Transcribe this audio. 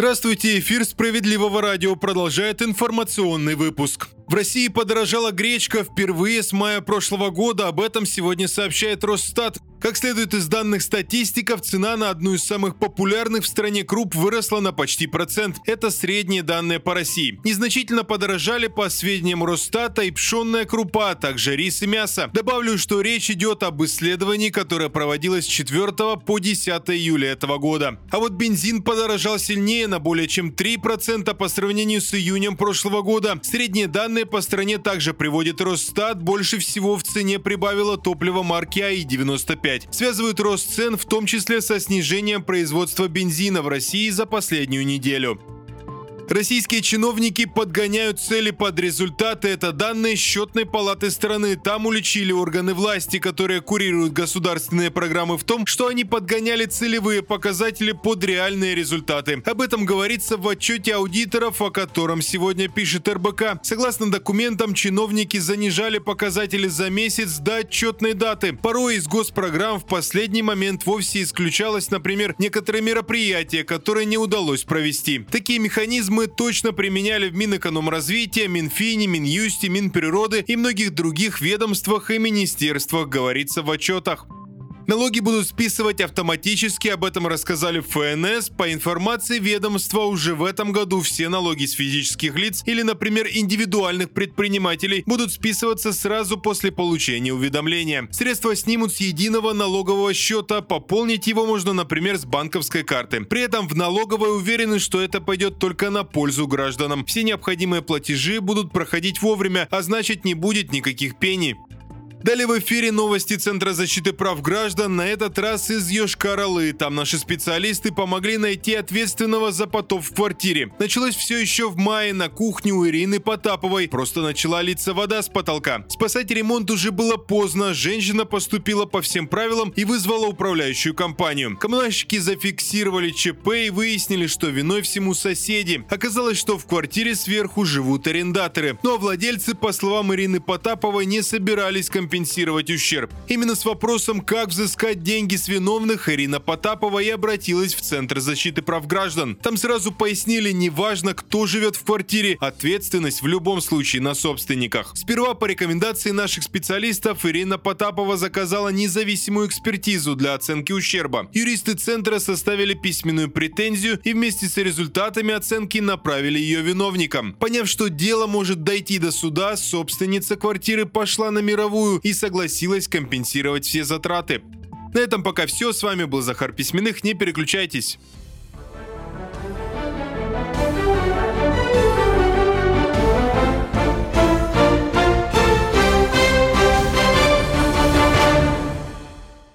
Здравствуйте, эфир «Справедливого радио» продолжает информационный выпуск. В России подорожала гречка впервые с мая прошлого года. Об этом сегодня сообщает Росстат. Как следует из данных статистиков, цена на одну из самых популярных в стране круп выросла на почти процент. Это средние данные по России. Незначительно подорожали, по сведениям Росстата, и пшенная крупа, а также рис и мясо. Добавлю, что речь идет об исследовании, которое проводилось с 4 по 10 июля этого года. А вот бензин подорожал сильнее на более чем 3% по сравнению с июнем прошлого года. Средние данные по стране также приводит Росстат. Больше всего в цене прибавило топливо марки АИ-95 связывают рост цен в том числе со снижением производства бензина в России за последнюю неделю. Российские чиновники подгоняют цели под результаты. Это данные счетной палаты страны. Там уличили органы власти, которые курируют государственные программы в том, что они подгоняли целевые показатели под реальные результаты. Об этом говорится в отчете аудиторов, о котором сегодня пишет РБК. Согласно документам, чиновники занижали показатели за месяц до отчетной даты. Порой из госпрограмм в последний момент вовсе исключалось, например, некоторые мероприятия, которые не удалось провести. Такие механизмы мы точно применяли в Минэкономразвития, Минфине, Минюсте, Минприроды и многих других ведомствах и министерствах, говорится в отчетах. Налоги будут списывать автоматически, об этом рассказали ФНС. По информации ведомства, уже в этом году все налоги с физических лиц или, например, индивидуальных предпринимателей будут списываться сразу после получения уведомления. Средства снимут с единого налогового счета, пополнить его можно, например, с банковской карты. При этом в налоговой уверены, что это пойдет только на пользу гражданам. Все необходимые платежи будут проходить вовремя, а значит не будет никаких пений. Далее в эфире новости Центра защиты прав граждан, на этот раз из Йошкар-Олы. Там наши специалисты помогли найти ответственного за потоп в квартире. Началось все еще в мае на кухне у Ирины Потаповой. Просто начала литься вода с потолка. Спасать ремонт уже было поздно. Женщина поступила по всем правилам и вызвала управляющую компанию. Коммунальщики зафиксировали ЧП и выяснили, что виной всему соседи. Оказалось, что в квартире сверху живут арендаторы. А владельцы, по словам Ирины Потаповой, не собирались компенсировать компенсировать ущерб. Именно с вопросом, как взыскать деньги с виновных, Ирина Потапова и обратилась в Центр защиты прав граждан. Там сразу пояснили, неважно, кто живет в квартире, ответственность в любом случае на собственниках. Сперва по рекомендации наших специалистов Ирина Потапова заказала независимую экспертизу для оценки ущерба. Юристы Центра составили письменную претензию и вместе с результатами оценки направили ее виновникам. Поняв, что дело может дойти до суда, собственница квартиры пошла на мировую и согласилась компенсировать все затраты. На этом пока все. С вами был Захар Письменных. Не переключайтесь.